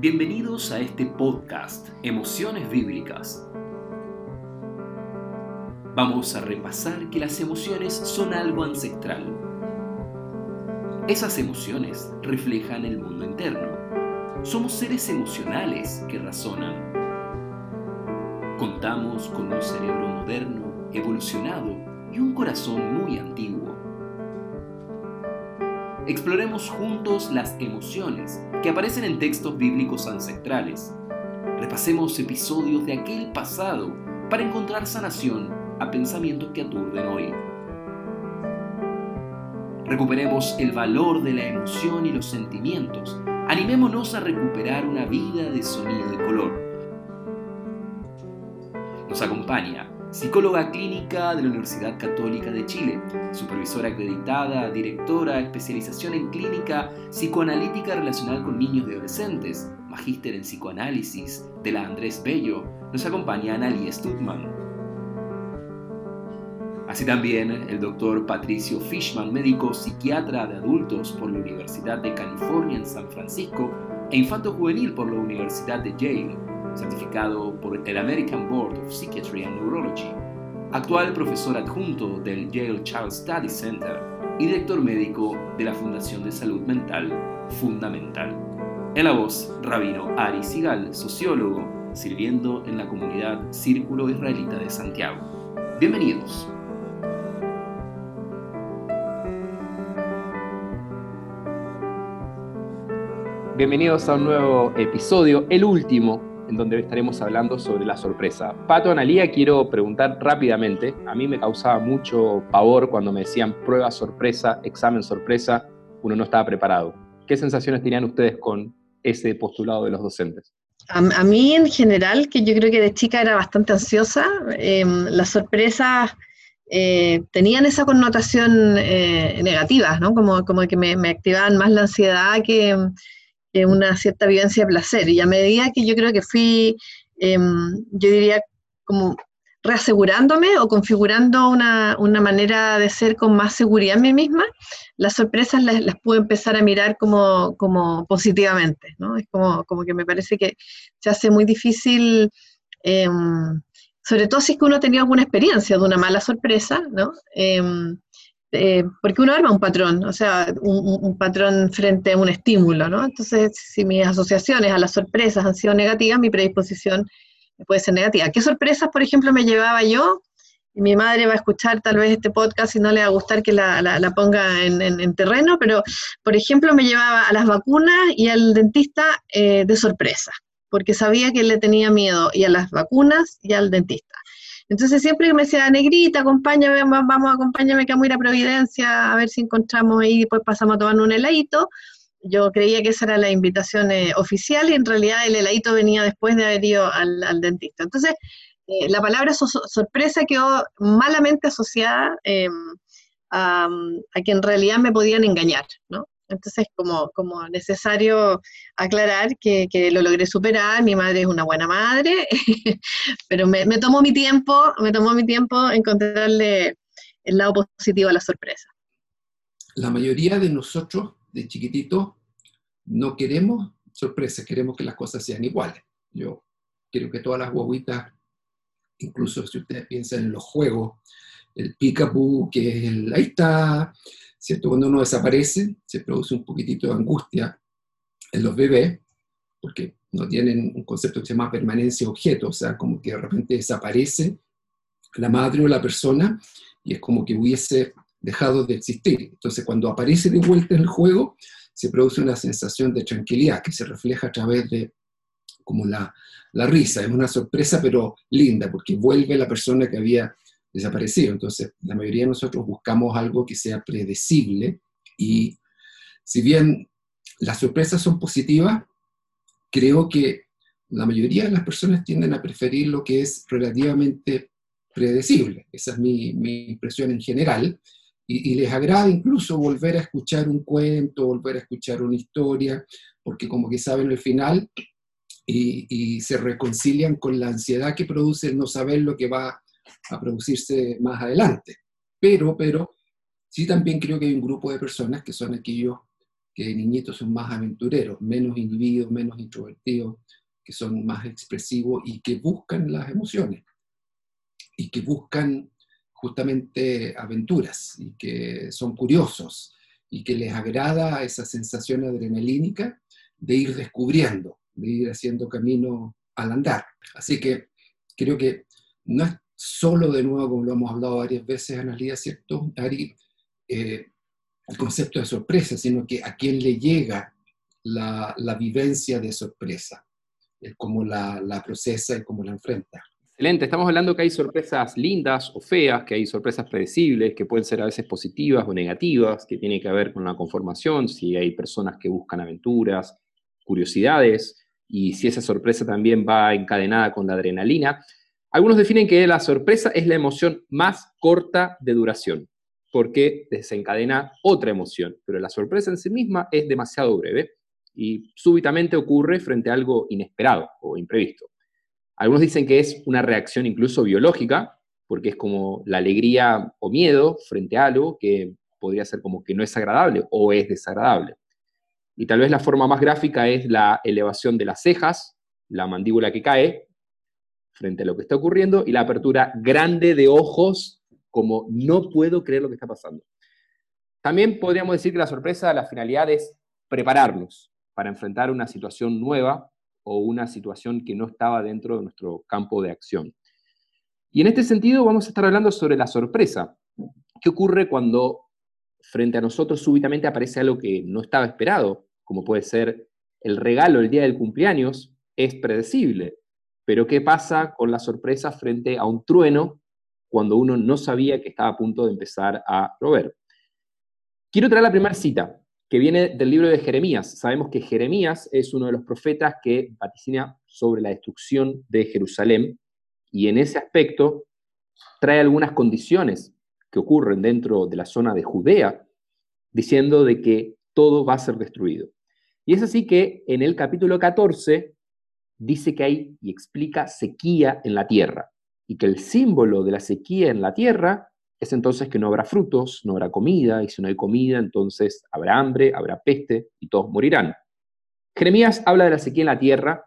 Bienvenidos a este podcast, Emociones Bíblicas. Vamos a repasar que las emociones son algo ancestral. Esas emociones reflejan el mundo interno. Somos seres emocionales que razonan. Contamos con un cerebro moderno, evolucionado y un corazón muy antiguo. Exploremos juntos las emociones que aparecen en textos bíblicos ancestrales. Repasemos episodios de aquel pasado para encontrar sanación a pensamientos que aturden hoy. Recuperemos el valor de la emoción y los sentimientos. Animémonos a recuperar una vida de sonido y color. Nos acompaña psicóloga clínica de la Universidad Católica de Chile, supervisora acreditada, directora, especialización en clínica psicoanalítica relacional con niños y adolescentes, magíster en psicoanálisis de la Andrés Bello, nos acompaña Analia Stutman. Así también el doctor Patricio Fishman, médico psiquiatra de adultos por la Universidad de California en San Francisco e infanto juvenil por la Universidad de Yale, certificado por el American Board of Psychiatry and Neurology, actual profesor adjunto del Yale Child Study Center y director médico de la Fundación de Salud Mental Fundamental. En la voz, Rabino Ari Sigal, sociólogo, sirviendo en la comunidad Círculo Israelita de Santiago. Bienvenidos. Bienvenidos a un nuevo episodio, el último en donde estaremos hablando sobre la sorpresa. Pato, Analía, quiero preguntar rápidamente. A mí me causaba mucho pavor cuando me decían prueba sorpresa, examen sorpresa, uno no estaba preparado. ¿Qué sensaciones tenían ustedes con ese postulado de los docentes? A, mí en general, que yo creo que de chica era bastante ansiosa, em, las sorpresas eh, tenían esa connotación eh, negativa, ¿no? Como, como que me, me activaban más la ansiedad que una cierta vivencia de placer. Y a medida que yo creo que fui, em, yo diría, como reasegurándome o configurando una, manera de ser con más seguridad en mí misma, las sorpresas las, las pude empezar a mirar como, como positivamente, ¿no? Es como, como que me parece que se hace muy difícil, em, sobre todo si es que uno tenía alguna experiencia de una mala sorpresa, ¿no? Em, eh, porque uno arma un patrón, o sea, un, patrón frente a un estímulo, ¿no? Entonces, si mis asociaciones a las sorpresas han sido negativas, mi predisposición puede ser negativa. ¿Qué sorpresas, por ejemplo, me llevaba yo? Y mi madre va a escuchar tal vez este podcast y no le va a gustar que la, la, ponga en, terreno, pero, por ejemplo, me llevaba a las vacunas y al dentista eh, de sorpresa, porque sabía que le tenía miedo y a las vacunas y al dentista. Entonces siempre me decía, negrita, acompáñame, vamos, acompáñame que vamos a ir a Providencia a ver si encontramos ahí y después pasamos a tomar un heladito. Yo creía que esa era la invitación eh, oficial y en realidad el heladito venía después de haber ido al, dentista. Entonces, eh, la palabra sorpresa quedó malamente asociada em, a, que en realidad me podían engañar, ¿no? Entonces, como, como necesario aclarar que, lo logré superar, mi madre es una buena madre, pero me, tomó mi tiempo, me tomó mi tiempo encontrarle el lado positivo a la sorpresa. La mayoría de nosotros, de chiquititos, no queremos sorpresas, queremos que las cosas sean iguales. Yo quiero que todas las guaguitas, incluso si ustedes piensan en los juegos, el peekaboo, que es el ahí está, ¿cierto? Cuando uno desaparece, se produce un poquitito de angustia en los bebés, porque no tienen un concepto que se llama permanencia objeto, o sea, como que de repente desaparece la madre o la persona y es como que hubiese dejado de existir. Entonces, cuando aparece de vuelta en el juego, se produce una sensación de tranquilidad que se refleja a través de como la, la risa. Es una sorpresa, pero linda, porque vuelve la persona que había desaparecido. Entonces, la mayoría de nosotros buscamos algo que sea predecible y si bien las sorpresas son positivas, creo que la mayoría de las personas tienden a preferir lo que es relativamente predecible. Esa es mi, impresión en general. Y, les agrada incluso volver a escuchar un cuento, volver a escuchar una historia, porque como que saben el final y, y se reconcilian con la ansiedad que produce el no saber lo que va a producirse más adelante. Pero, pero, sí también creo que hay un grupo de personas que son aquellos que niñitos son más aventureros, menos inhibidos, menos introvertidos, que son más expresivos y que buscan las emociones y que buscan justamente aventuras y que son curiosos y que les agrada esa sensación adrenalínica de ir descubriendo, de ir haciendo camino al andar. Así que creo que no es solo de nuevo, como lo hemos hablado varias veces, Analia, ¿cierto, Ari? Eh, el concepto de sorpresa, sino que a quién le llega la, vivencia de sorpresa, el cómo la, la procesa y cómo la enfrenta. Excelente, estamos hablando que hay sorpresas lindas o feas, que hay sorpresas predecibles, que pueden ser a veces positivas o negativas, que tiene que ver con la conformación, si hay personas que buscan aventuras, curiosidades, y si esa sorpresa también va encadenada con la adrenalina. Algunos definen que la sorpresa es la emoción más corta de duración, porque desencadena otra emoción, pero la sorpresa en sí misma es demasiado breve y súbitamente ocurre frente a algo inesperado o imprevisto. Algunos dicen que es una reacción incluso biológica, porque es como la alegría o miedo frente a algo que podría ser como que no es agradable o es desagradable. Y tal vez la forma más gráfica es la elevación de las cejas, la mandíbula que cae frente a lo que está ocurriendo y la apertura grande de ojos como no puedo creer lo que está pasando. También podríamos decir que la sorpresa, la finalidad es prepararnos para enfrentar una situación nueva o una situación que no estaba dentro de nuestro campo de acción. Y en este sentido vamos a estar hablando sobre la sorpresa. ¿Qué ocurre cuando frente a nosotros súbitamente aparece algo que no estaba esperado? como puede ser el regalo el día del cumpleaños, es predecible. Pero ¿qué pasa con la sorpresa frente a un trueno cuando uno no sabía que estaba a punto de empezar a llover? Quiero traer la primera cita, que viene del libro de Jeremías. Sabemos que Jeremías es uno de los profetas que vaticina sobre la destrucción de Jerusalén y en ese aspecto trae algunas condiciones que ocurren dentro de la zona de Judea, diciendo de que todo va a ser destruido. Y es así que en el capítulo 14 dice que hay y explica sequía en la tierra y que el símbolo de la sequía en la tierra es entonces que no habrá frutos, no habrá comida, y si no hay comida, entonces habrá hambre, habrá peste y todos morirán. Jeremías habla de la sequía en la tierra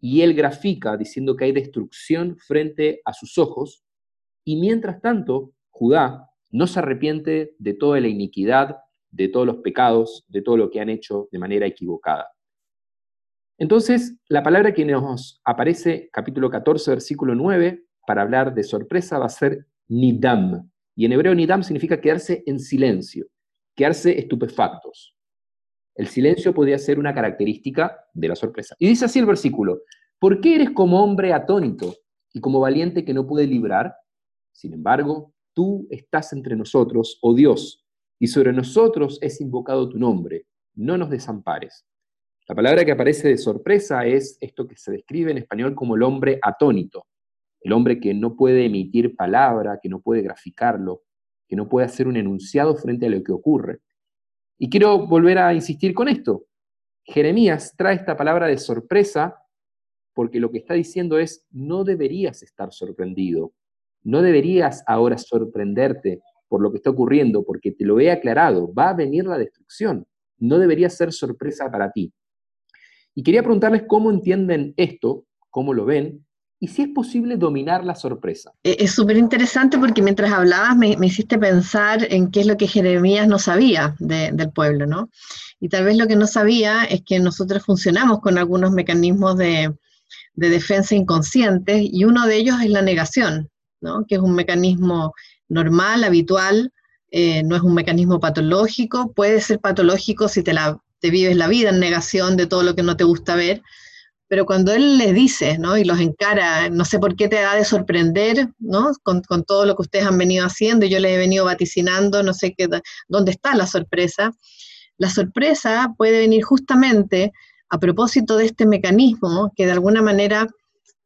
y él grafica diciendo que hay destrucción frente a sus ojos y mientras tanto Judá no se arrepiente de toda la iniquidad de todos los pecados, de todo lo que han hecho de manera equivocada. Entonces, la palabra que nos aparece, capítulo 14, versículo 9, para hablar de sorpresa va a ser nidam. Y en hebreo nidam significa quedarse en silencio, quedarse estupefactos. El silencio podría ser una característica de la sorpresa. Y dice así el versículo, ¿por qué eres como hombre atónito y como valiente que no puede librar? Sin embargo, tú estás entre nosotros, oh Dios, y sobre nosotros es invocado tu nombre, no nos desampares. La palabra que aparece de sorpresa es esto que se describe en español como el hombre atónito, el hombre que no puede emitir palabra, que no puede graficarlo, que no puede hacer un enunciado frente a lo que ocurre. Y quiero volver a insistir con esto. Jeremías trae esta palabra de sorpresa porque lo que está diciendo es, no deberías estar sorprendido, no deberías ahora sorprenderte por lo que está ocurriendo, porque te lo he aclarado, va a venir la destrucción. No debería ser sorpresa para ti. Y quería preguntarles cómo entienden esto, cómo lo ven, y si es posible dominar la sorpresa. E, es súper interesante porque mientras hablabas me, hiciste pensar en qué es lo que Jeremías no sabía del pueblo, ¿no? Y tal vez lo que no sabía es que nosotros funcionamos con algunos mecanismos de, de defensa inconscientes y uno de ellos es la negación, ¿no? Que es un mecanismo normal, habitual, eh, no es un mecanismo patológico, puede ser patológico si te, la, te vives la vida en negación de todo lo que no te gusta ver, pero cuando él les dice, ¿no? Y los encara, no sé por qué te da de sorprender, ¿no? Con, todo lo que ustedes han venido haciendo, yo les he venido vaticinando, no sé qué, dónde está la sorpresa. La sorpresa puede venir justamente a propósito de este mecanismo que de alguna manera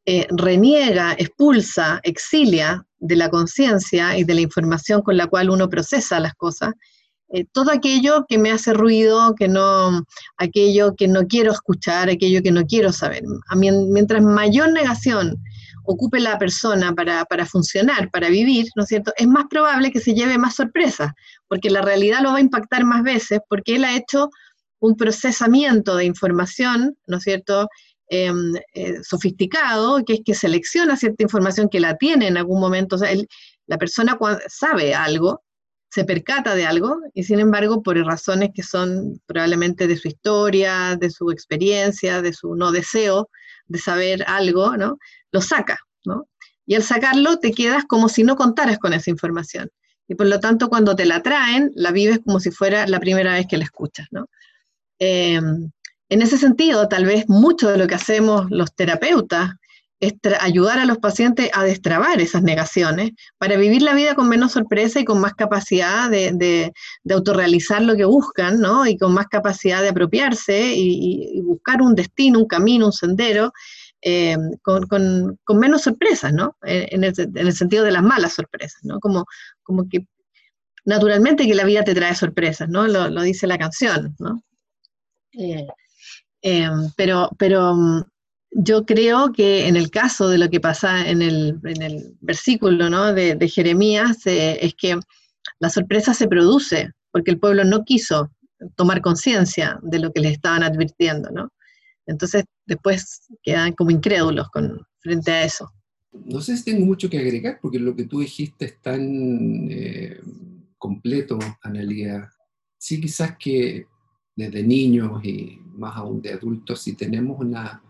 eh, reniega, expulsa, exilia de la conciencia y de la información con la cual uno procesa las cosas, eh, todo aquello que me hace ruido, que no, aquello que no quiero escuchar, aquello que no quiero saber. mientras mayor negación ocupe la persona para, para, funcionar, para vivir, ¿no es cierto? Es más probable que se lleve más sorpresa, porque la realidad lo va a impactar más veces, porque él ha hecho un procesamiento de información, ¿no es cierto?, em, eh, sofisticado, que es que selecciona cierta información que la tiene en algún momento. La persona sabe algo, se percata de algo, y sin embargo, por razones que son probablemente de su historia, de su experiencia, de su no deseo de saber algo, ¿no? Lo saca, ¿no? Y al sacarlo te quedas como si no contaras con esa información. Y por lo tanto, cuando te la traen, la vives como si fuera la primera vez que la escuchas, ¿no? Em, en ese sentido, tal vez mucho de lo que hacemos los terapeutas ayudar a los pacientes a destrabar esas negaciones para vivir la vida con menos sorpresa y con más capacidad de, autorrealizar lo que buscan. Y con más capacidad de apropiarse y, buscar un destino, un camino, un sendero, em, con, menos sorpresas. En el, sentido de las malas sorpresas. Como, que naturalmente que la vida te trae sorpresas. Lo, dice la canción. Eh, em, pero, pero mm, yo creo que en el caso de lo que pasa en el, versículo ¿no? de, Jeremías, eh, es que la sorpresa se produce porque el pueblo no quiso tomar conciencia de lo que les estaban advirtiendo, ¿no? Entonces después quedan como incrédulos con, frente a eso. No sé si tengo mucho que agregar porque lo que tú dijiste es tan eh, completo, Analia. Sí, quizás que desde niños y más aún de adultos, si tenemos una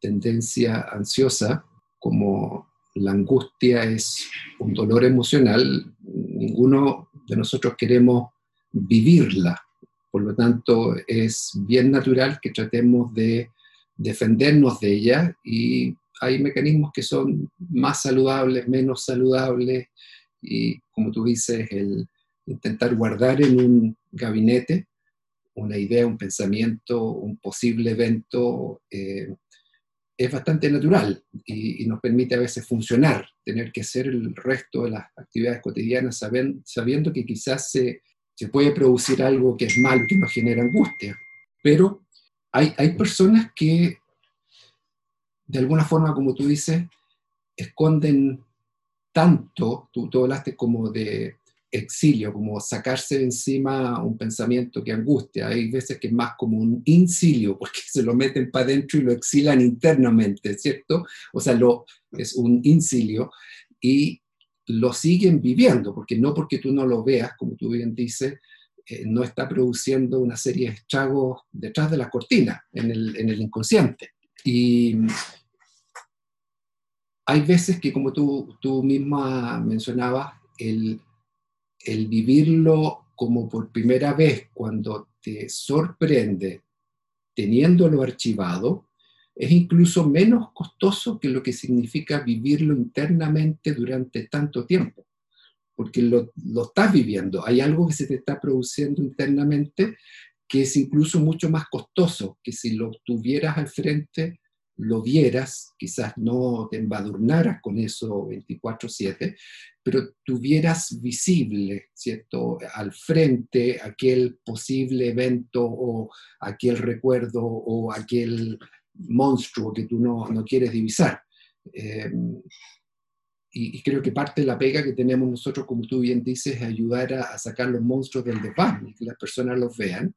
tendencia ansiosa, como la angustia es un dolor emocional, ninguno de nosotros queremos vivirla. Por lo tanto, es bien natural que tratemos de defendernos de ella y hay mecanismos que son más saludables, menos saludables y, como tú dices, el intentar guardar en un gabinete una idea, un pensamiento, un posible evento, eh, es bastante natural y, nos permite a veces funcionar, tener que hacer el resto de las actividades cotidianas sabiendo que quizás se, se, puede producir algo que es malo, que nos genera angustia. Pero hay, hay personas que, de alguna forma, como tú dices, esconden tanto, tú, tú hablaste como de exilio, como sacarse de encima un pensamiento que angustia. Hay veces que es más como un incilio, porque se lo meten para adentro y lo exilan internamente, ¿cierto? O sea, lo, es un incilio y lo siguen viviendo, porque no porque tú no lo veas, como tú bien dices, eh, no está produciendo una serie de estragos detrás de la cortina, en el, en el inconsciente. Y hay veces que, como tú, tú misma mencionabas, el, el vivirlo como por primera vez cuando te sorprende teniéndolo archivado, es incluso menos costoso que lo que significa vivirlo internamente durante tanto tiempo, porque lo, lo, estás viviendo, hay algo que se te está produciendo internamente que es incluso mucho más costoso que si lo tuvieras al frente lo vieras, quizás no te embadurnaras con eso 24/7, pero tuvieras visible, ¿cierto?, al frente aquel posible evento o aquel recuerdo o aquel monstruo que tú no, no quieres divisar. Em, y, creo que parte de la pega que tenemos nosotros, como tú bien dices, es ayudar a, sacar los monstruos del desván y que las personas los vean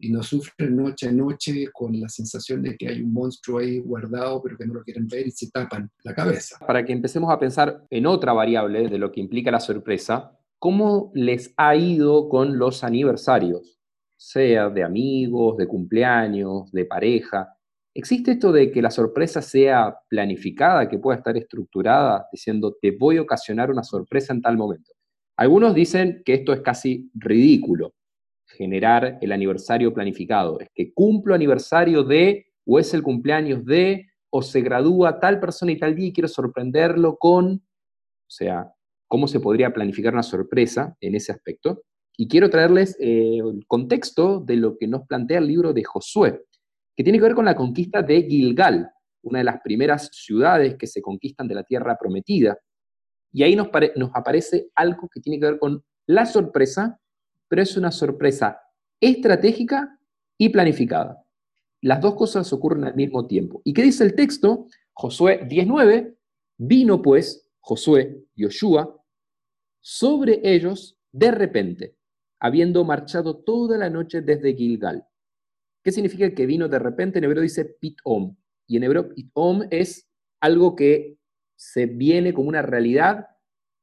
y no sufren noche a noche con la sensación de que hay un monstruo ahí guardado pero que no lo quieren ver y se tapan la cabeza. Para que empecemos a pensar en otra variable de lo que implica la sorpresa, ¿cómo les ha ido con los aniversarios? Sea de amigos, de cumpleaños, de pareja. ¿Existe esto de que la sorpresa sea planificada, que pueda estar estructurada, diciendo te voy a ocasionar una sorpresa en tal momento? Algunos dicen que esto es casi ridículo, generar el aniversario planificado. Es que cumplo aniversario de, o es el cumpleaños de, o se gradúa tal persona y tal día y quiero sorprenderlo con, o sea, cómo se podría planificar una sorpresa en ese aspecto. Y quiero traerles eh, el contexto de lo que nos plantea el libro de Josué, que tiene que ver con la conquista de Gilgal, una de las primeras ciudades que se conquistan de la tierra prometida. Y ahí nos, nos aparece algo que tiene que ver con la sorpresa pero es una sorpresa estratégica y planificada. Las dos cosas ocurren al mismo tiempo. ¿Y qué dice el texto? Josué 19, vino pues Josué, Yoshua, sobre ellos de repente, habiendo marchado toda la noche desde Gilgal. ¿Qué significa que vino de repente? En hebreo dice pitom. Y en hebreo pitom es algo que se viene como una realidad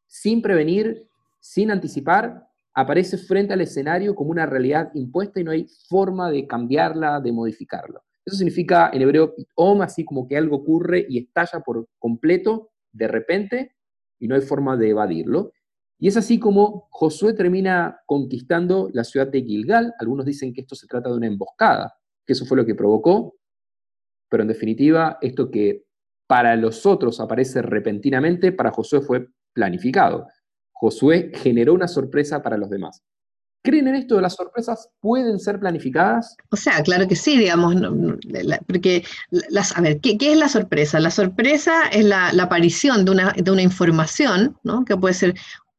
sin prevenir, sin anticipar, aparece frente al escenario como una realidad impuesta y no hay forma de cambiarla, de modificarlo. Eso significa en hebreo pitom, así como que algo ocurre y estalla por completo, de repente, y no hay forma de evadirlo. Y es así como Josué termina conquistando la ciudad de Gilgal. Algunos dicen que esto se trata de una emboscada, que eso fue lo que provocó, pero en definitiva, esto que para los otros aparece repentinamente, para Josué fue planificado. Josué generó una sorpresa para los demás. ¿Creen en esto de las sorpresas pueden ser planificadas? O sea, claro que sí, digamos, porque, a ver, ¿qué, es la sorpresa? La sorpresa es la, aparición de una, de una información, ¿no? que puede ser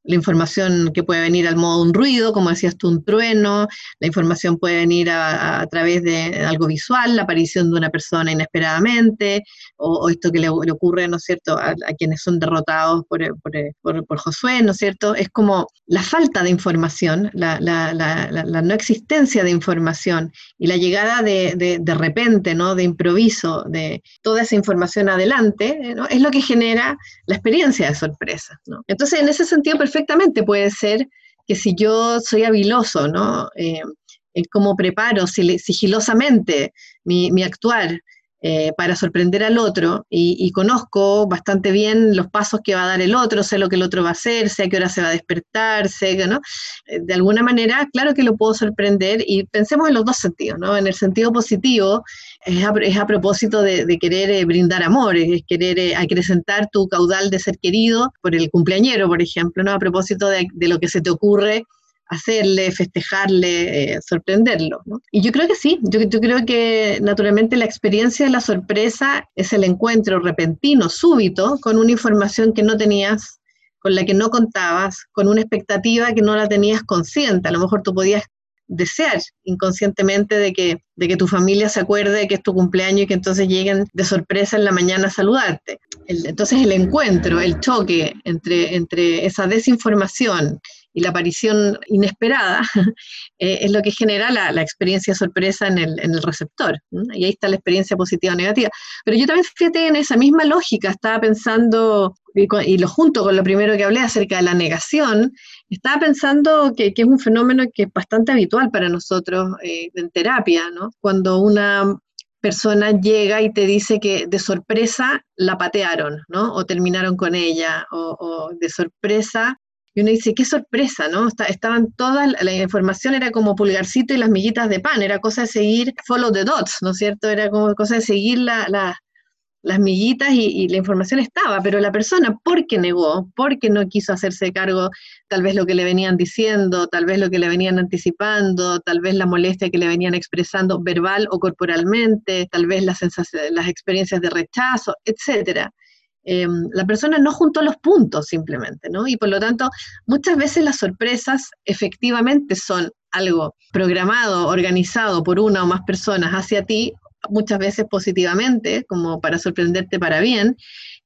la información que puede venir al modo de un ruido, como decías tú, un trueno, la información puede venir a, través de algo visual, la aparición de una persona inesperadamente, o, esto que le, ocurre, ¿no es cierto?, a, quienes son derrotados por, por, Josué, ¿no es cierto? Es como la falta de información, la, no existencia de información y la llegada de, de, repente, ¿no?, de improviso, de toda esa información adelante, ¿no? es lo que genera la experiencia de sorpresa, ¿no? Entonces, en ese sentido, perfecto perfectamente puede ser que si yo soy habiloso, ¿no? Eh, en cómo preparo sigilosamente mi, mi actuar, eh, para sorprender al otro y, conozco bastante bien los pasos que va a dar el otro, sé lo que el otro va a hacer, sé a qué hora se va a despertar, sé que, ¿no? Eh, de alguna manera, claro que lo puedo sorprender y pensemos en los dos sentidos, ¿no? En el sentido positivo es a, propósito de, querer eh, brindar amor, es querer acrecentar tu caudal de ser querido por el cumpleañero, por ejemplo, ¿no? A propósito de lo que se te ocurre hacerle, festejarle, eh, sorprenderlo. Y yo creo que sí, yo, yo, creo que naturalmente la experiencia de la sorpresa es el encuentro repentino, súbito, con una información que no tenías, con la que no contabas, con una expectativa que no la tenías consciente. A lo mejor tú podías desear inconscientemente de que, de que tu familia se acuerde de que es tu cumpleaños y que entonces lleguen de sorpresa en la mañana a saludarte. entonces el encuentro, el choque entre, entre esa desinformación y la aparición inesperada eh, es lo que genera la, experiencia sorpresa en el, receptor. Y ahí está la experiencia positiva o negativa. Pero yo también, fíjate, en esa misma lógica estaba pensando, y, lo junto con lo primero que hablé acerca de la negación, estaba pensando que, es un fenómeno que es bastante habitual para nosotros eh, en terapia. Cuando una persona llega y te dice que de sorpresa la patearon, ¿no? O terminaron con ella, o de sorpresa y uno dice, qué sorpresa, ¿no? estaban todas, la información era como pulgarcito y las miguitas de pan, era cosa de seguir follow the dots, ¿no es cierto? Era como cosa de seguir las miguitas y, la información estaba, pero la persona, ¿por qué negó? ¿Por qué no quiso hacerse cargo tal vez lo que le venían diciendo, tal vez lo que le venían anticipando, tal vez la molestia que le venían expresando verbal o corporalmente, tal vez las, las experiencias de rechazo, etcétera? Em, la persona no juntó los puntos simplemente, ¿no? Y por lo tanto, muchas veces las sorpresas efectivamente son algo programado, organizado por una o más personas hacia ti, muchas veces positivamente, como para sorprenderte para bien,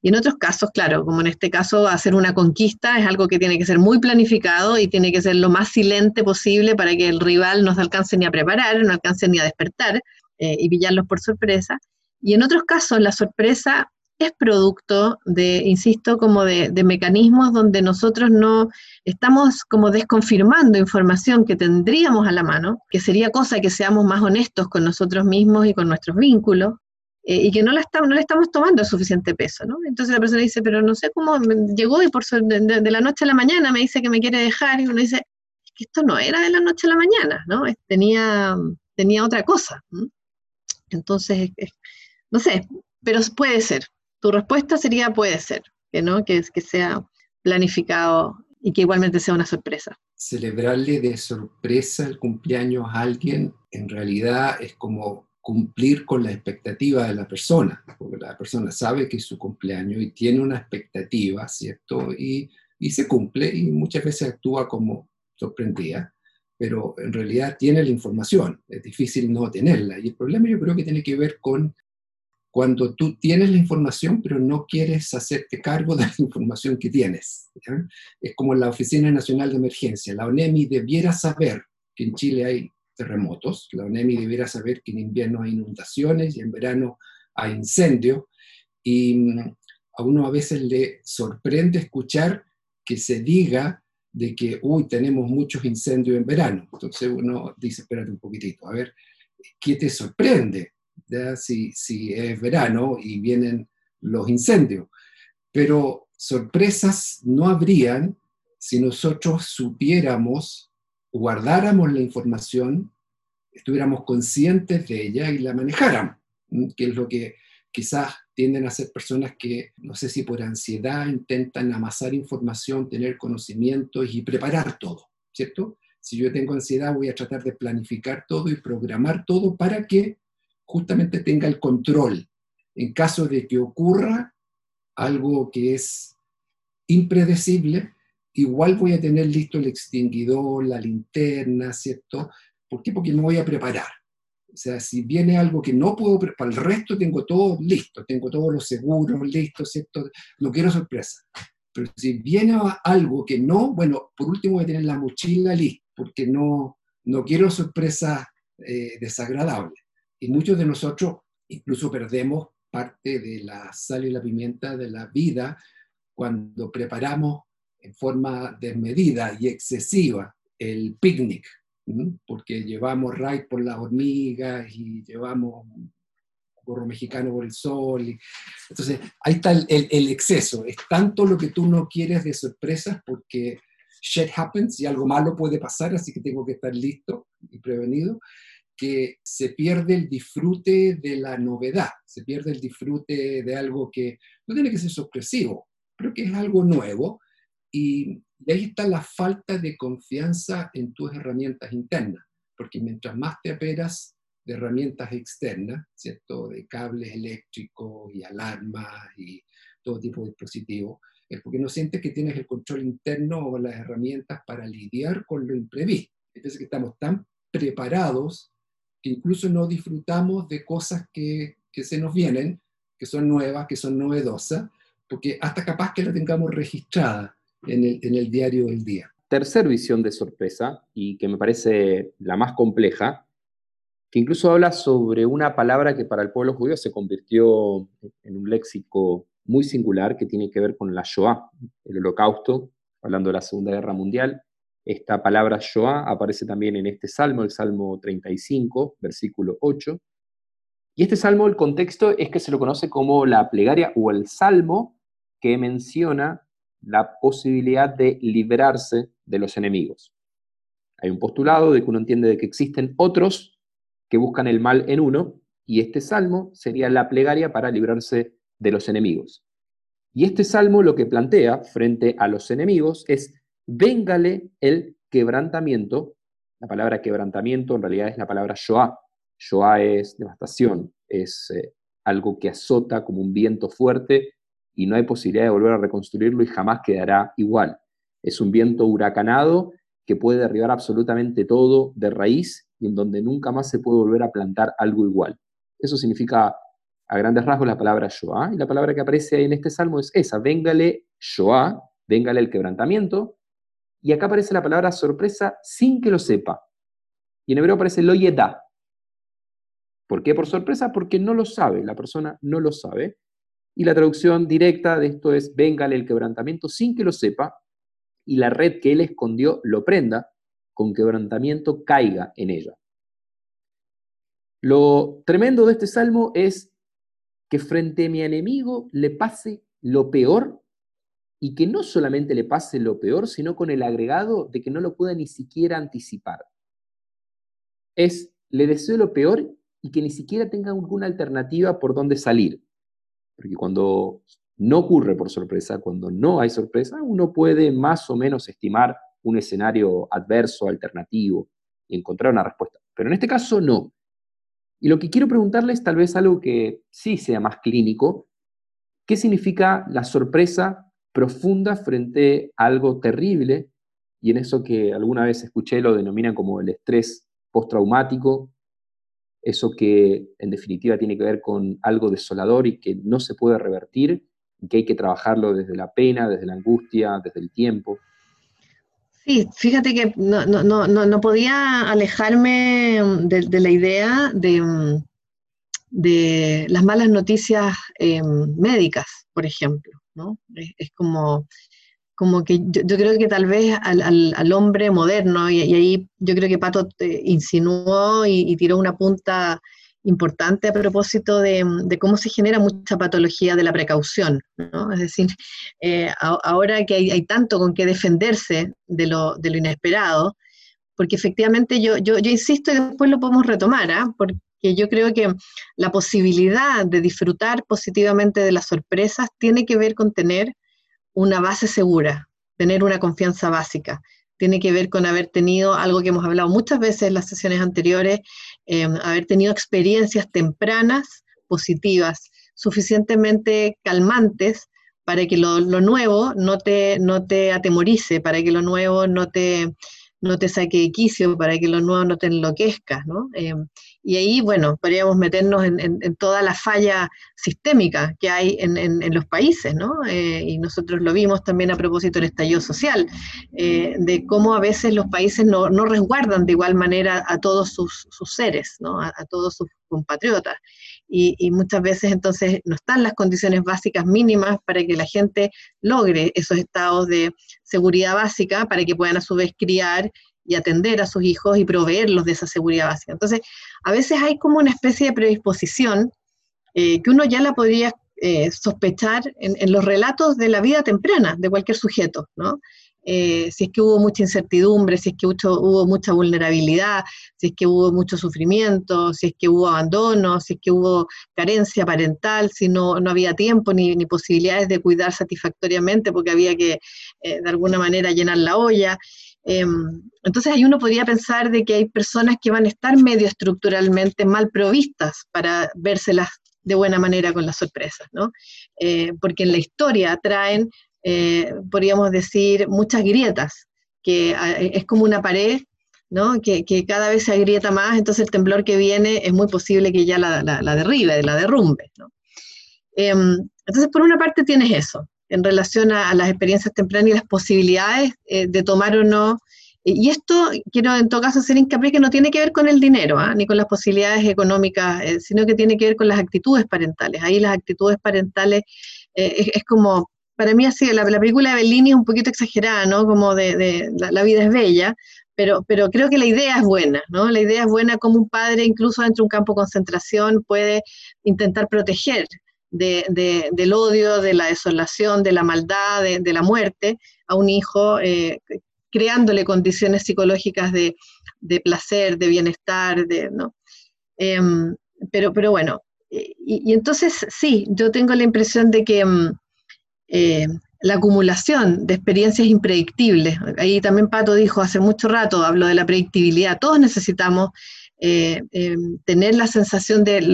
y en otros casos, claro, como en este caso, hacer una conquista es algo que tiene que ser muy planificado y tiene que ser lo más silente posible para que el rival no se alcance ni a preparar, no alcance ni a despertar eh, y pillarlos por sorpresa. Y en otros casos, la sorpresa es producto de, insisto, como de, mecanismos donde nosotros no estamos como desconfirmando información que tendríamos a la mano, que sería cosa que seamos más honestos con nosotros mismos y con nuestros vínculos, eh, y que no, la no le estamos tomando suficiente peso, ¿no? Entonces la persona dice, pero no sé cómo llegó y por de, la noche a la mañana me dice que me quiere dejar, y uno dice, es que esto no era de la noche a la mañana, ¿no? Tenía, tenía otra cosa. Entonces, no sé, pero puede ser, tu respuesta sería puede ser, que no, que, que sea planificado y que igualmente sea una sorpresa. Celebrarle de sorpresa el cumpleaños a alguien en realidad es como cumplir con la expectativa de la persona, porque la persona sabe que es su cumpleaños y tiene una expectativa, ¿cierto? Y, y se cumple y muchas veces actúa como sorprendida, pero en realidad tiene la información, es difícil no tenerla. Y el problema yo creo que tiene que ver con cuando tú tienes la información, pero no quieres hacerte cargo de la información que tienes. Es como la Oficina Nacional de Emergencia. La ONEMI debiera saber que en Chile hay terremotos. La ONEMI debiera saber que en invierno hay inundaciones y en verano hay incendios. Y mm, a uno a veces le sorprende escuchar que se diga de que, uy, tenemos muchos incendios en verano. Entonces uno dice, espérate un poquitito, a ver, ¿qué te sorprende? Si, es verano y vienen los incendios. Pero sorpresas no habrían si nosotros supiéramos, guardáramos la información, estuviéramos conscientes de ella y la manejáramos, que es lo que quizás tienden a ser personas que, no sé si por ansiedad, intentan amasar información, tener conocimientos y preparar todo, ¿cierto? Si yo tengo ansiedad, voy a tratar de planificar todo y programar todo para que justamente tenga el control en caso de que ocurra algo que es impredecible, igual voy a tener listo el extinguidor, la linterna, ¿cierto? ¿Por qué? Porque me voy a preparar. O sea, si viene algo que no puedo, para el resto tengo todo listo, tengo todos los seguros listos, ¿cierto? No quiero sorpresa. Pero si viene algo que no, bueno, por último voy a tener la mochila lista, porque no, no quiero sorpresas eh, desagradables. Y muchos de nosotros incluso perdemos parte de la sal y la pimienta de la vida cuando preparamos en forma desmedida y excesiva el picnic, porque llevamos raid por las hormigas y llevamos gorro mexicano por el sol. Y, entonces, ahí está el, el, exceso. Es tanto lo que tú no quieres de sorpresas porque shit happens y algo malo puede pasar, así que tengo que estar listo y prevenido, que se pierde el disfrute de la novedad, se pierde el disfrute de algo que no tiene que ser sorpresivo, pero que es algo nuevo y, ahí está la falta de confianza en tus herramientas internas, porque mientras más te aperas de herramientas externas, ¿cierto? De cables eléctricos y alarmas y todo tipo de dispositivos, es porque no sientes que tienes el control interno o las herramientas para lidiar con lo imprevisto. Entonces que estamos tan preparados que incluso no disfrutamos de cosas que, que se nos vienen, que son nuevas, que son novedosas, porque hasta capaz que la tengamos registrada en el, diario del día. Tercer visión de sorpresa, y que me parece la más compleja, que incluso habla sobre una palabra que para el pueblo judío se convirtió en un léxico muy singular que tiene que ver con la Shoah, el holocausto, hablando de la Segunda Guerra Mundial. Esta palabra Shoah aparece también en este salmo, el Salmo 35, versículo 8. Y este salmo, el contexto es que se lo conoce como la plegaria o el salmo que menciona la posibilidad de liberarse de los enemigos. Hay un postulado de que uno entiende de que existen otros que buscan el mal en uno, y este salmo sería la plegaria para librarse de los enemigos. Y este salmo lo que plantea frente a los enemigos es, véngale el quebrantamiento. La palabra quebrantamiento en realidad es la palabra Shoah. Shoah es devastación, es eh, algo que azota como un viento fuerte y no hay posibilidad de volver a reconstruirlo y jamás quedará igual. Es un viento huracanado que puede derribar absolutamente todo de raíz y en donde nunca más se puede volver a plantar algo igual. Eso significa a grandes rasgos la palabra Shoah, y la palabra que aparece ahí en este salmo es esa, véngale Shoah, véngale el quebrantamiento, y acá aparece la palabra sorpresa sin que lo sepa. Y en hebreo aparece lo yeda. ¿Por qué por sorpresa? Porque no lo sabe, la persona no lo sabe, y la traducción directa de esto es, véngale el quebrantamiento sin que lo sepa, y la red que él escondió lo prenda, con quebrantamiento caiga en ella. Lo tremendo de este salmo es que frente a mi enemigo le pase lo peor y que no solamente le pase lo peor, sino con el agregado de que no lo pueda ni siquiera anticipar. Es, le deseo lo peor y que ni siquiera tenga alguna alternativa por dónde salir. Porque cuando no ocurre por sorpresa, cuando no hay sorpresa, uno puede más o menos estimar un escenario adverso, alternativo, y encontrar una respuesta. Pero en este caso no. Y lo que quiero preguntarles tal vez algo que sí sea más clínico, ¿qué significa la sorpresa profunda frente a algo terrible? Y en eso que alguna vez escuché lo denominan como el estrés postraumático, eso que en definitiva tiene que ver con algo desolador y que no se puede revertir, y que hay que trabajarlo desde la pena, desde la angustia, desde el tiempo. Sí, fíjate que no, no, no, no podía alejarme de, la idea de, de, las malas noticias em, médicas, por ejemplo. ¿No? Es, como, como que yo, creo que tal vez al, hombre moderno, y, ahí yo creo que Pato insinuó y, tiró una punta importante a propósito de, cómo se genera mucha patología de la precaución, ¿no? Es decir, eh, ahora que hay, tanto con que defenderse de lo, inesperado, porque efectivamente yo, yo, insisto y después lo podemos retomar, ¿ah? porque yo creo que la posibilidad de disfrutar positivamente de las sorpresas tiene que ver con tener una base segura, tener una confianza básica tiene que ver con haber tenido algo que hemos hablado muchas veces en las sesiones anteriores, em, haber tenido experiencias tempranas, positivas, suficientemente calmantes para que lo, nuevo no te, no te atemorice, para que lo nuevo no te, no te saque de quicio, para que lo nuevo no te enloquezca, ¿no? Em, y ahí, bueno, podríamos meternos en, toda la falla sistémica que hay en, los países, ¿no? Eh, y nosotros lo vimos también a propósito del estallido social, eh, de cómo a veces los países no, resguardan de igual manera a todos sus, seres, ¿no? A, todos sus compatriotas. Y, y, muchas veces entonces no están las condiciones básicas mínimas para que la gente logre esos estados de seguridad básica, para que puedan a su vez criar y atender a sus hijos y proveerlos de esa seguridad básica. Entonces, a veces hay como una especie de predisposición eh, que uno ya la podría eh, sospechar en, los relatos de la vida temprana de cualquier sujeto, ¿no? Eh, si es que hubo mucha incertidumbre, si es que hubo, mucha vulnerabilidad, si es que hubo mucho sufrimiento, si es que hubo abandono, si es que hubo carencia parental, si no, no había tiempo ni, ni posibilidades de cuidar satisfactoriamente porque había que de alguna manera llenar la olla. Em, entonces ahí uno podría pensar de que hay personas que van a estar medio estructuralmente mal provistas para vérselas de buena manera con las sorpresas, ¿no? Eh, porque en la historia traen, eh, podríamos decir, muchas grietas, que es como una pared, ¿no? Que, cada vez se agrieta más, entonces el temblor que viene es muy posible que ya la, la, derribe, la derrumbe, ¿no? Em, entonces, por una parte tienes eso, en relación a, las experiencias tempranas y las posibilidades eh, de tomar o no. Y esto, quiero en todo caso hacer hincapié que no tiene que ver con el dinero, ¿ah? ni con las posibilidades económicas, eh, sino que tiene que ver con las actitudes parentales. Ahí las actitudes parentales eh, es, como, para mí así, la, la, película de Bellini es un poquito exagerada, ¿no? Como de, la, vida es bella, pero, pero creo que la idea es buena, ¿no? La idea es buena como un padre, incluso dentro de un campo de concentración, puede intentar proteger del odio, de la desolación, de la maldad, de, la muerte a un hijo, eh, creándole condiciones psicológicas de, placer, de bienestar, de, ¿no? Em, pero, pero bueno, y, entonces sí, yo tengo la impresión de que em, eh, la acumulación de experiencias impredictibles, ahí también Pato dijo hace mucho rato, habló de la predictibilidad, todos necesitamos eh, eh, tener la sensación de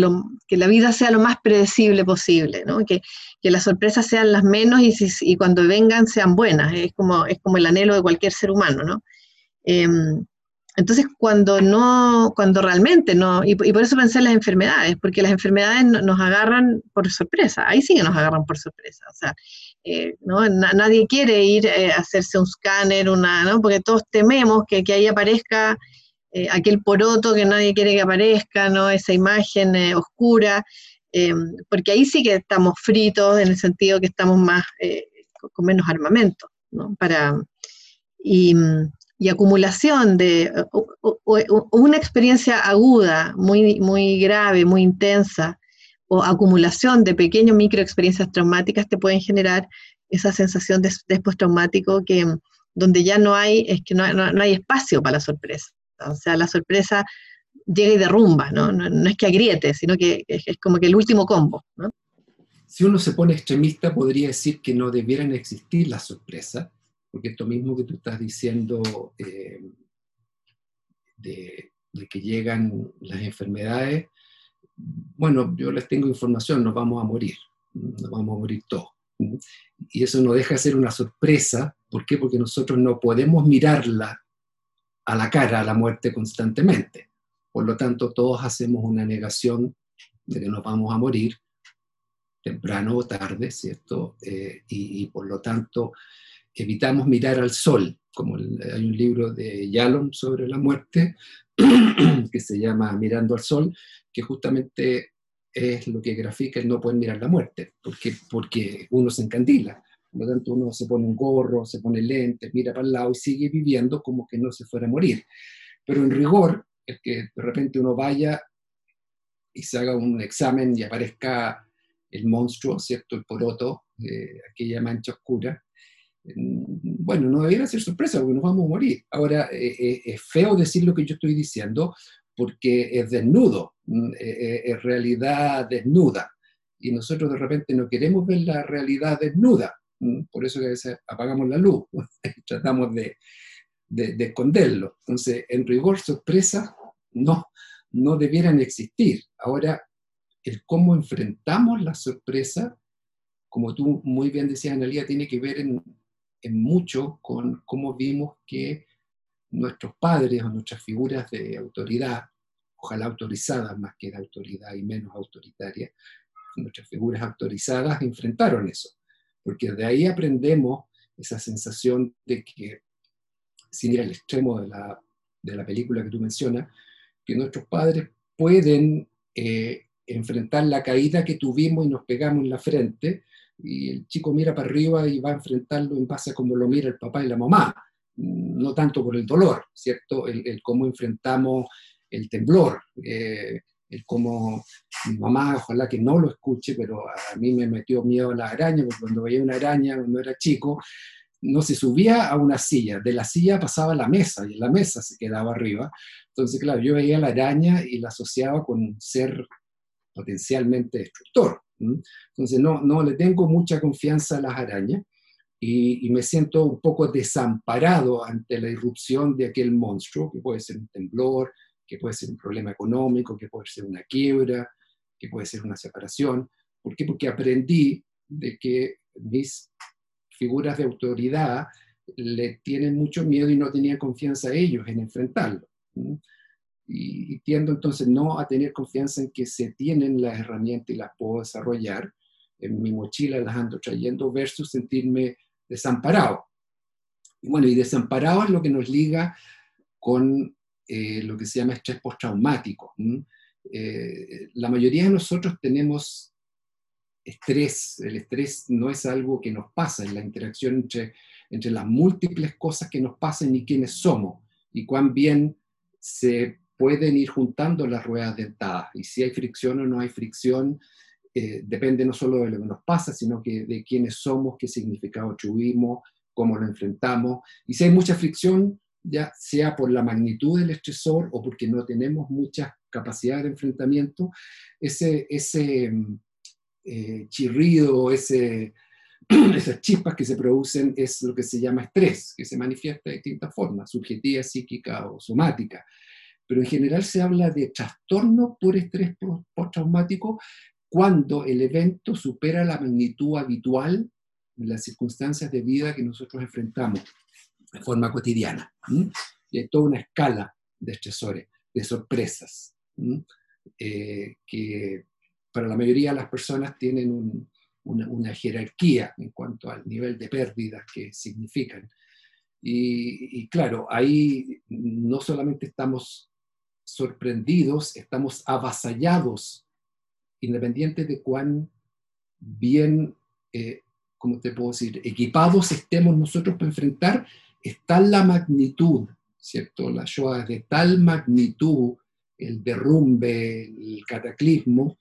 que la vida sea lo más predecible posible, que, las sorpresas sean las menos y, cuando vengan sean buenas, es como, es como el anhelo de cualquier ser humano. Em, entonces, cuando no, cuando realmente no, y, por eso pensé en las enfermedades, porque las enfermedades nos agarran por sorpresa, ahí sí que nos agarran por sorpresa, o sea, eh, nadie quiere ir a hacerse un escáner, una, ¿no? porque todos tememos que, que ahí aparezca eh, aquel poroto que nadie quiere que aparezca, ¿no? esa imagen eh, oscura, eh, porque ahí sí que estamos fritos en el sentido que estamos más con menos armamento, ¿no? Para, y, acumulación de una experiencia aguda, muy, muy grave, muy intensa, o acumulación de pequeños microexperiencias traumáticas te pueden generar esa sensación de, después traumático que donde ya no hay, es que no hay espacio para la sorpresa. O sea, la sorpresa llega y derrumba, ¿no? No, es que agriete, sino que es, como que el último combo, ¿no? Si uno se pone extremista, podría decir que no debieran existir las sorpresas, porque esto mismo que tú estás diciendo eh, de, que llegan las enfermedades, bueno, yo les tengo información, nos vamos a morir, nos vamos a morir todos. Y eso no deja de ser una sorpresa, ¿por qué? Porque nosotros no podemos mirarla a la cara a la muerte constantemente. Por lo tanto, todos hacemos una negación de que nos vamos a morir, temprano o tarde, ¿cierto? Eh, y, por lo tanto, evitamos mirar al sol, como hay un libro de Yalom sobre la muerte que se llama Mirando al Sol, que justamente es lo que grafica el no poder mirar la muerte, porque, porque uno se encandila. Por lo tanto, uno se pone un gorro, se pone lentes, mira para el lado y sigue viviendo como que no se fuera a morir. Pero en rigor, el que de repente uno vaya y se haga un examen y aparezca el monstruo, ¿cierto? El poroto, eh, aquella mancha oscura, bueno, no debería ser sorpresa porque nos vamos a morir. Ahora, eh, eh, es feo decir lo que yo estoy diciendo porque es desnudo, mm, es realidad desnuda. Y nosotros de repente no queremos ver la realidad desnuda. Por eso que a veces apagamos la luz, tratamos de, de, esconderlo. Entonces, en rigor, sorpresa no, no debieran existir. Ahora, el cómo enfrentamos la sorpresa, como tú muy bien decías, Analia, tiene que ver en mucho con cómo vimos que nuestros padres o nuestras figuras de autoridad, ojalá autorizadas más que de autoridad y menos autoritarias, nuestras figuras autorizadas enfrentaron eso, porque de ahí aprendemos esa sensación de que, sin ir al extremo de la, de la película que tú mencionas, que nuestros padres pueden eh, enfrentar la caída que tuvimos y nos pegamos en la frente, y el chico mira para arriba y va a enfrentarlo en base a cómo lo mira el papá y la mamá, no tanto por el dolor, ¿cierto? El, cómo enfrentamos el temblor, eh, el cómo mi mamá, ojalá que no lo escuche, pero a mí me metió miedo la araña, porque cuando veía una araña cuando era chico, no se subía a una silla, de la silla pasaba a la mesa y en la mesa se quedaba arriba. Entonces, claro, yo veía la araña y la asociaba con un ser potencialmente destructor. Entonces no, no le tengo mucha confianza a las arañas y, me siento un poco desamparado ante la irrupción de aquel monstruo, que puede ser un temblor, que puede ser un problema económico, que puede ser una quiebra, que puede ser una separación. ¿Por qué? Porque aprendí de que mis figuras de autoridad le tienen mucho miedo y no tenía confianza a ellos en enfrentarlo y, tiendo entonces no a tener confianza en que se tienen las herramientas y las puedo desarrollar. En mi mochila las ando trayendo versus sentirme desamparado. Y bueno, y desamparado es lo que nos liga con eh, lo que se llama estrés postraumático. Eh, la mayoría de nosotros tenemos estrés. El estrés no es algo que nos pasa, en la interacción entre, entre las múltiples cosas que nos pasan y quiénes somos y cuán bien se pueden ir juntando las ruedas dentadas. Y si hay fricción o no hay fricción, eh, depende no solo de lo que nos pasa, sino que de quiénes somos, qué significado tuvimos, cómo lo enfrentamos. Y si hay mucha fricción, ya sea por la magnitud del estresor o porque no tenemos mucha capacidad de enfrentamiento, ese, ese eh, chirrido, ese, esas chispas que se producen es lo que se llama estrés, que se manifiesta de distintas formas, subjetiva, psíquica o somática. Pero en general se habla de trastorno por estrés postraumático cuando el evento supera la magnitud habitual en las circunstancias de vida que nosotros enfrentamos de forma cotidiana. Y hay toda una escala de estresores, de sorpresas, eh, que para la mayoría de las personas tienen una, jerarquía en cuanto al nivel de pérdidas que significan. Y, y, claro, ahí no solamente estamos sorprendidos, estamos avasallados, independiente de cuán bien, eh, como te puedo decir?, equipados estemos nosotros para enfrentar, está la magnitud, ¿cierto? La Shoah es de tal magnitud, el derrumbe, el cataclismo,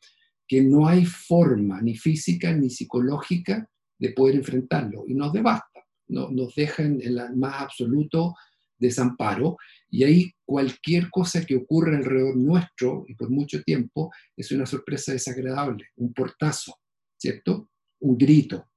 que no hay forma ni física ni psicológica de poder enfrentarlo y nos devasta, no, nos deja en el más absoluto desamparo y ahí cualquier cosa que ocurra alrededor nuestro y por mucho tiempo es una sorpresa desagradable, un portazo, ¿cierto? Un grito,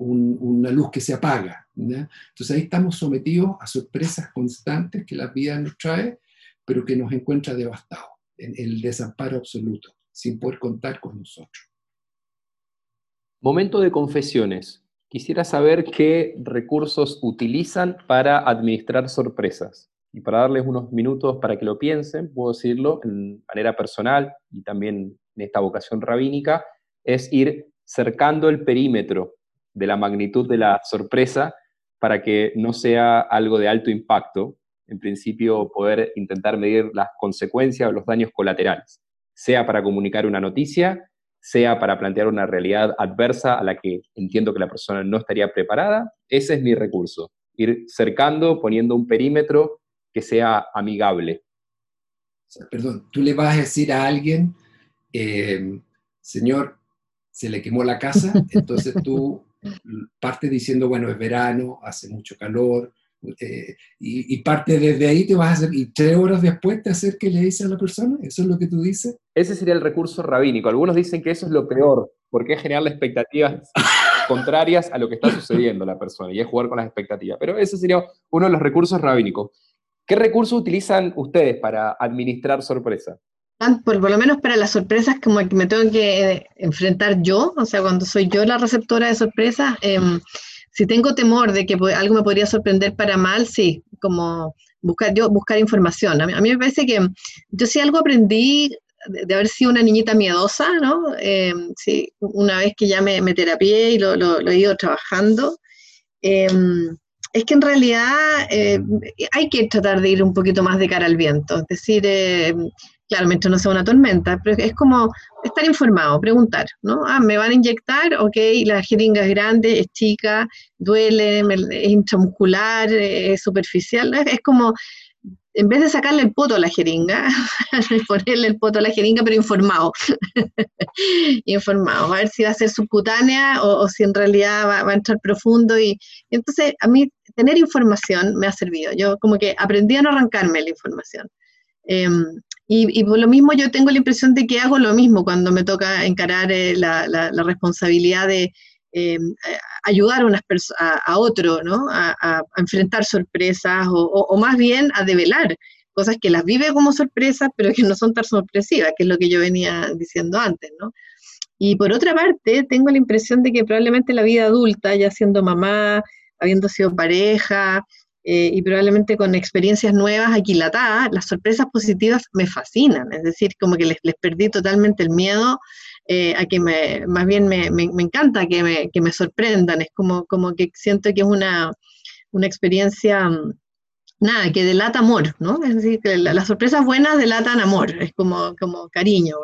una luz que se apaga. Entonces ahí estamos sometidos a sorpresas constantes que la vida nos trae, pero que nos encuentra devastados, en el desamparo absoluto, sin poder contar con nosotros. Momento de confesiones. Quisiera saber qué recursos utilizan para administrar sorpresas. Y para darles unos minutos para que lo piensen, puedo decirlo en manera personal y también en esta vocación rabínica, es ir cercando el perímetro de la magnitud de la sorpresa para que no sea algo de alto impacto, en principio poder intentar medir las consecuencias o los daños colaterales, sea para comunicar una noticia, sea para plantear una realidad adversa a la que entiendo que la persona no estaría preparada, ese es mi recurso, ir cercando, poniendo un perímetro que sea amigable. Perdón, tú le vas a decir a alguien, eh, señor, se le quemó la casa, entonces tú partes diciendo, bueno, es verano, hace mucho calor, eh, y, parte desde ahí te vas a hacer, y tres horas después te hacer que le dices a la persona, ¿eso es lo que tú dices? Ese sería el recurso rabínico. Algunos dicen que eso es lo peor, porque es generar expectativas contrarias a lo que está sucediendo la persona, y es jugar con las expectativas. Pero ese sería uno de los recursos rabínicos. ¿Qué recursos utilizan ustedes para administrar sorpresa? Por, por, lo menos para las sorpresas como que me tengo que enfrentar yo, o sea, cuando soy yo la receptora de sorpresas, em, si tengo temor de que algo me podría sorprender para mal, sí, como buscar, yo, buscar información. A mí, me parece que yo sí algo aprendí de, haber sido una niñita miedosa, ¿no? Eh, sí, una vez que ya me, me terapié y lo, lo, he ido trabajando, em, es que en realidad eh, hay que tratar de ir un poquito más de cara al viento, es decir, eh, claro, mientras no sea una tormenta, pero es como estar informado, preguntar, ¿no? Ah, me van a inyectar, ok, la jeringa es grande, es chica, duele, es intramuscular, es superficial, es como, en vez de sacarle el poto a la jeringa, ponerle el poto a la jeringa, pero informado, informado, a ver si va a ser subcutánea o, si en realidad va, a entrar profundo y, entonces a mí tener información me ha servido, yo como que aprendí a no arrancarme la información. Em, y, por lo mismo yo tengo la impresión de que hago lo mismo cuando me toca encarar eh, la, responsabilidad de eh, ayudar a, unas a, a, otro, ¿no? A, enfrentar sorpresas o, más bien a develar cosas que las vive como sorpresas, pero que no son tan sorpresivas, que es lo que yo venía diciendo antes, ¿no? Y por otra parte, tengo la impresión de que probablemente la vida adulta, ya siendo mamá, habiendo sido pareja, eh, y probablemente con experiencias nuevas, aquilatadas, las sorpresas positivas me fascinan, es decir, como que les, les perdí totalmente el miedo eh, a que me, más bien me, me, encanta que me, que me, sorprendan, es como, como que siento que es una, una experiencia, mm, nada, que delata amor, ¿no? Es decir, que las sorpresas buenas delatan amor, es como, como cariño.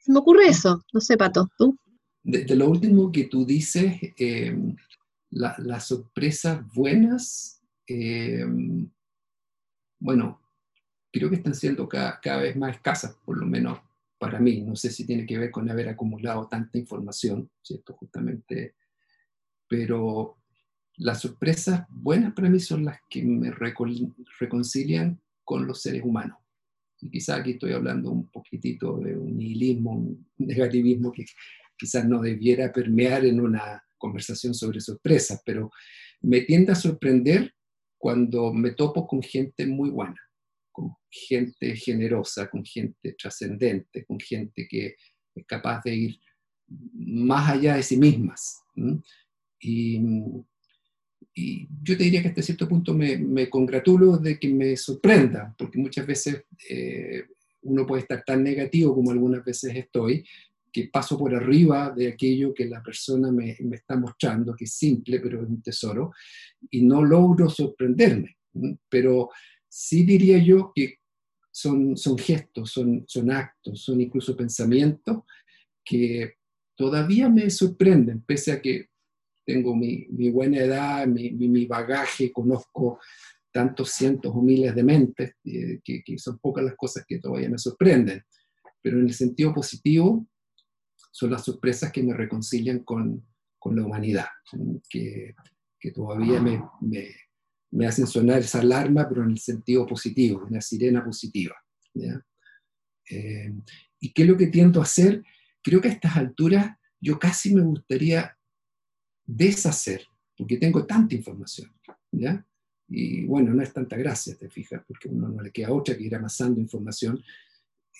Se me ocurre eso, no sé, Pato, ¿tú? De, lo último que tú dices, eh, las sorpresas buenas eh, bueno, creo que están siendo cada, vez más escasas, por lo menos para mí. No sé si tiene que ver con haber acumulado tanta información, ¿cierto? Justamente, pero las sorpresas buenas para mí son las que me reconcilian con los seres humanos. Y quizá aquí estoy hablando un poquitito de un nihilismo, un negativismo que quizás no debiera permear en una conversación sobre sorpresas, pero me tiende a sorprender cuando me topo con gente muy buena, con gente generosa, con gente trascendente, con gente que es capaz de ir más allá de sí mismas. Y, yo te diría que hasta cierto punto me, congratulo de que me sorprenda, porque muchas veces eh, uno puede estar tan negativo como algunas veces estoy, que paso por arriba de aquello que la persona me, me, está mostrando, que es simple, pero es un tesoro, y no logro sorprenderme. Pero sí diría yo que son, son gestos, son, son actos, son incluso pensamientos que todavía me sorprenden, pese a que tengo mi, mi buena edad, mi, mi, bagaje, conozco tantos cientos o miles de mentes, eh, que, que son pocas las cosas que todavía me sorprenden. Pero en el sentido positivo, son las sorpresas que me reconcilian con, con la humanidad, que, que todavía me, me, me, hacen sonar esa alarma, pero en el sentido positivo, una sirena positiva. Eh, ¿Y qué es lo que tiendo a hacer? Creo que a estas alturas yo casi me gustaría deshacer, porque tengo tanta información. ¿ya? Y bueno, no es tanta gracia, te fijas, porque uno no le queda otra que ir amasando información.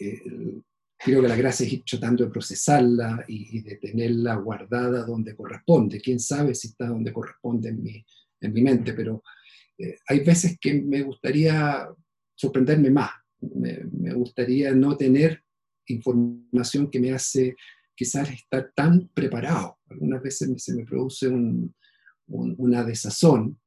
Eh, creo que la gracia es ir tratando de procesarla y, de tenerla guardada donde corresponde. Quién sabe si está donde corresponde en mi, en mi mente, pero eh, hay veces que me gustaría sorprenderme más. Me, gustaría no tener información que me hace quizás estar tan preparado. Algunas veces se me produce un, una desazón,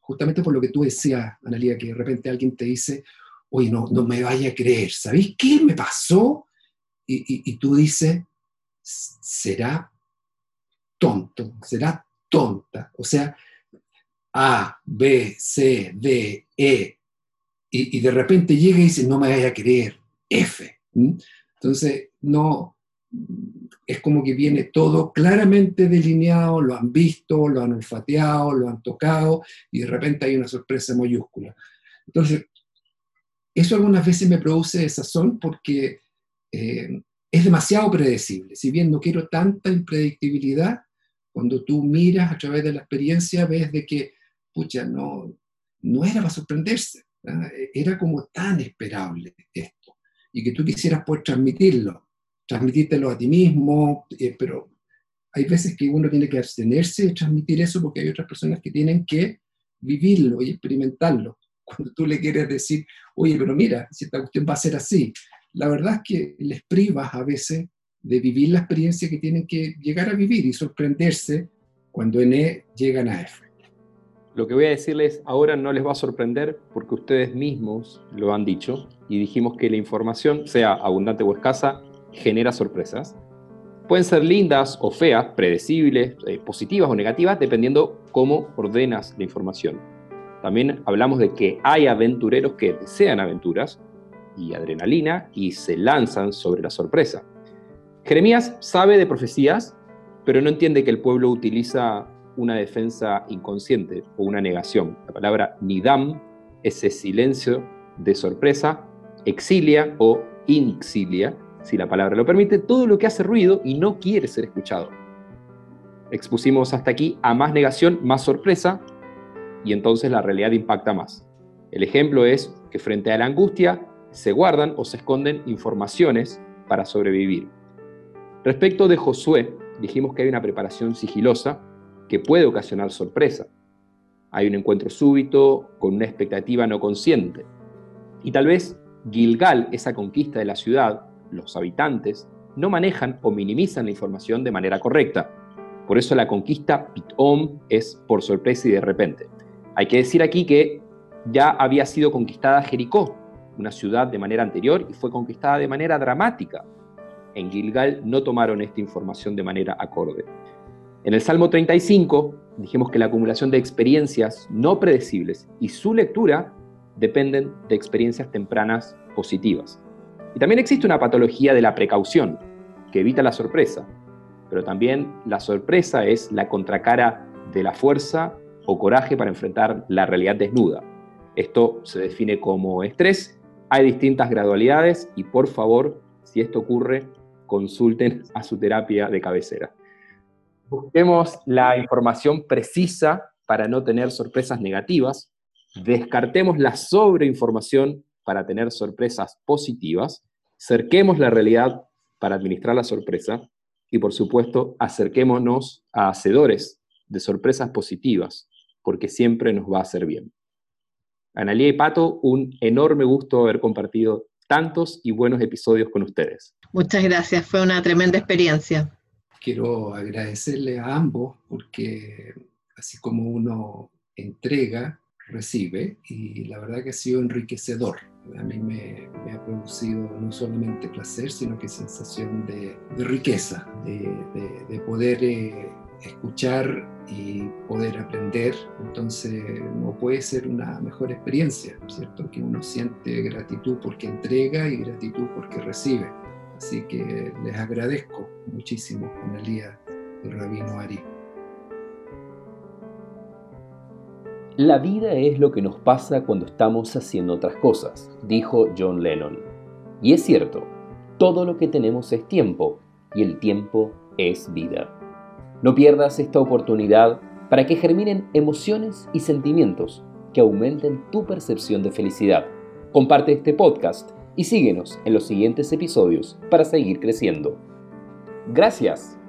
justamente por lo que tú decías, Analia, que de repente alguien te dice, oye, no, no me vaya a creer, ¿sabéis qué me pasó? Y, y tú dices, será tonto, será tonta. O sea, A, B, C, D, E, y, de repente llega y dice, no me vaya a creer, F. Entonces, no, es como que viene todo claramente delineado, lo han visto, lo han olfateado, lo han tocado, y de repente hay una sorpresa mayúscula. Entonces, eso algunas veces me produce desazón porque eh, es demasiado predecible. Si bien no quiero tanta impredictibilidad, cuando tú miras a través de la experiencia, ves de que, pucha, no, no era para sorprenderse, era como tan esperable esto, y que tú quisieras poder transmitirlo, transmitírtelo a ti mismo, eh, pero hay veces que uno tiene que abstenerse de transmitir eso porque hay otras personas que tienen que vivirlo y experimentarlo. Cuando tú le quieres decir, oye, pero mira, si esta cuestión va a ser así, la verdad es que les privas a veces de vivir la experiencia que tienen que llegar a vivir y sorprenderse cuando en E llegan a F. Lo que voy a decirles ahora no les va a sorprender porque ustedes mismos lo han dicho y dijimos que la información, sea abundante o escasa, genera sorpresas. Pueden ser lindas o feas, predecibles, eh, positivas o negativas, dependiendo cómo ordenas la información. También hablamos de que hay aventureros que desean aventuras y adrenalina y se lanzan sobre la sorpresa. Jeremías sabe de profecías, pero no entiende que el pueblo utiliza una defensa inconsciente o una negación. La palabra nidam, ese silencio de sorpresa, exilia o inexilia, si la palabra lo permite, todo lo que hace ruido y no quiere ser escuchado. Expusimos hasta aquí a más negación, más sorpresa, y entonces la realidad impacta más. El ejemplo es que frente a la angustia se guardan o se esconden informaciones para sobrevivir. Respecto de Josué, dijimos que hay una preparación sigilosa que puede ocasionar sorpresa. Hay un encuentro súbito con una expectativa no consciente. Y tal vez Gilgal, esa conquista de la ciudad, los habitantes, no manejan o minimizan la información de manera correcta. Por eso la conquista Pitom es por sorpresa y de repente. Hay que decir aquí que ya había sido conquistada Jericó, una ciudad de manera anterior, y fue conquistada de manera dramática en Gilgal no tomaron esta información de manera acorde. En el Salmo 35 dijimos que la acumulación de experiencias no predecibles y su lectura dependen de experiencias tempranas positivas. Y también existe una patología de la precaución que evita la sorpresa, pero también la sorpresa es la contracara de la fuerza o coraje para enfrentar la realidad desnuda. Esto se define como estrés, hay distintas gradualidades y por favor, si esto ocurre, consulten a su terapia de cabecera. Busquemos la información precisa para no tener sorpresas negativas, descartemos la sobreinformación para tener sorpresas positivas, cerquemos la realidad para administrar la sorpresa. Y por supuesto acerquémonos a hacedores de sorpresas positivas, porque siempre nos va a hacer bien. Analia y Pato, un enorme gusto haber compartido tantos y buenos episodios con ustedes. Muchas gracias, fue una tremenda experiencia. Quiero agradecerle a ambos porque así como uno entrega, recibe y la verdad que ha sido enriquecedor. A mí me, ha producido no solamente placer, sino que sensación de, riqueza, de, poder eh, escuchar y poder aprender. Entonces no puede ser una mejor experiencia, ¿cierto? Que uno siente gratitud porque entrega y gratitud porque recibe. Así que les agradezco muchísimo, Analia y Rabino Ari. La vida es lo que nos pasa cuando estamos haciendo otras cosas, dijo John Lennon. Y es cierto, todo lo que tenemos es tiempo, y el tiempo es vida. No pierdas esta oportunidad para que germinen emociones y sentimientos que aumenten tu percepción de felicidad. Comparte este podcast y síguenos en los siguientes episodios para seguir creciendo. Gracias